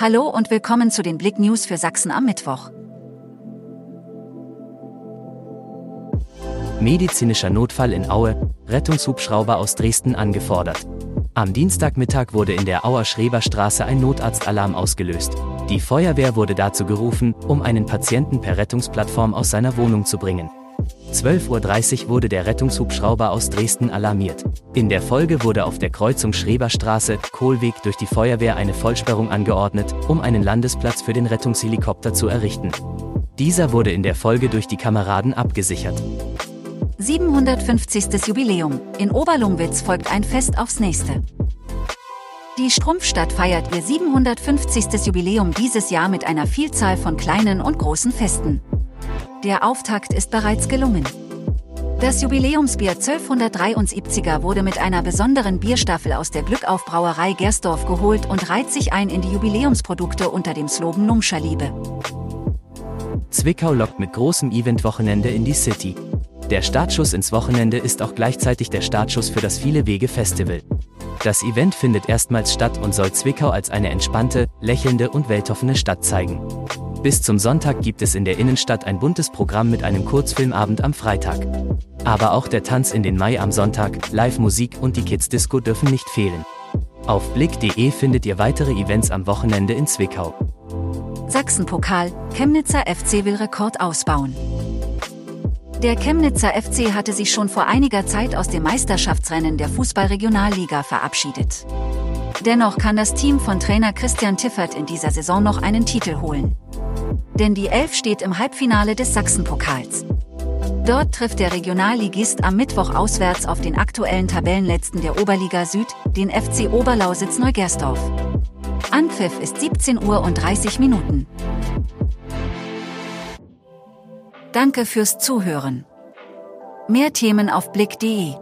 Hallo und willkommen zu den Blick News für Sachsen am Mittwoch. Medizinischer Notfall in Aue, Rettungshubschrauber aus Dresden angefordert. Am Dienstagmittag wurde in der Auer Schreberstraße ein Notarztalarm ausgelöst. Die Feuerwehr wurde dazu gerufen, um einen Patienten per Rettungsplattform aus seiner Wohnung zu bringen. 12.30 Uhr wurde der Rettungshubschrauber aus Dresden alarmiert. In der Folge wurde auf der Kreuzung Schreberstraße, Kohlweg durch die Feuerwehr eine Vollsperrung angeordnet, um einen Landesplatz für den Rettungshelikopter zu errichten. Dieser wurde in der Folge durch die Kameraden abgesichert. 750. Jubiläum. In Oberlungwitz folgt ein Fest aufs nächste. Die Strumpfstadt feiert ihr 750. Jubiläum dieses Jahr mit einer Vielzahl von kleinen und großen Festen. Der Auftakt ist bereits gelungen. Das Jubiläumsbier 1273er wurde mit einer besonderen Bierstaffel aus der Glückaufbrauerei Gersdorf geholt und reiht sich ein in die Jubiläumsprodukte unter dem Slogan Numscherliebe. Zwickau lockt mit großem Eventwochenende in die City. Der Startschuss ins Wochenende ist auch gleichzeitig der Startschuss für das Viele Wege Festival. Das Event findet erstmals statt und soll Zwickau als eine entspannte, lächelnde und weltoffene Stadt zeigen. Bis zum Sonntag gibt es in der Innenstadt ein buntes Programm mit einem Kurzfilmabend am Freitag. Aber auch der Tanz in den Mai am Sonntag, Live-Musik und die Kids-Disco dürfen nicht fehlen. Auf blick.de findet ihr weitere Events am Wochenende in Zwickau. Sachsenpokal, Chemnitzer FC will Rekord ausbauen. Der Chemnitzer FC hatte sich schon vor einiger Zeit aus dem Meisterschaftsrennen der Fußballregionalliga verabschiedet. Dennoch kann das Team von Trainer Christian Tiffert in dieser Saison noch einen Titel holen. Denn die Elf steht im Halbfinale des Sachsenpokals. Dort trifft der Regionalligist am Mittwoch auswärts auf den aktuellen Tabellenletzten der Oberliga Süd, den FC Oberlausitz Neugersdorf. Anpfiff ist 17 Uhr und 30 Minuten. Danke fürs Zuhören. Mehr Themen auf blick.de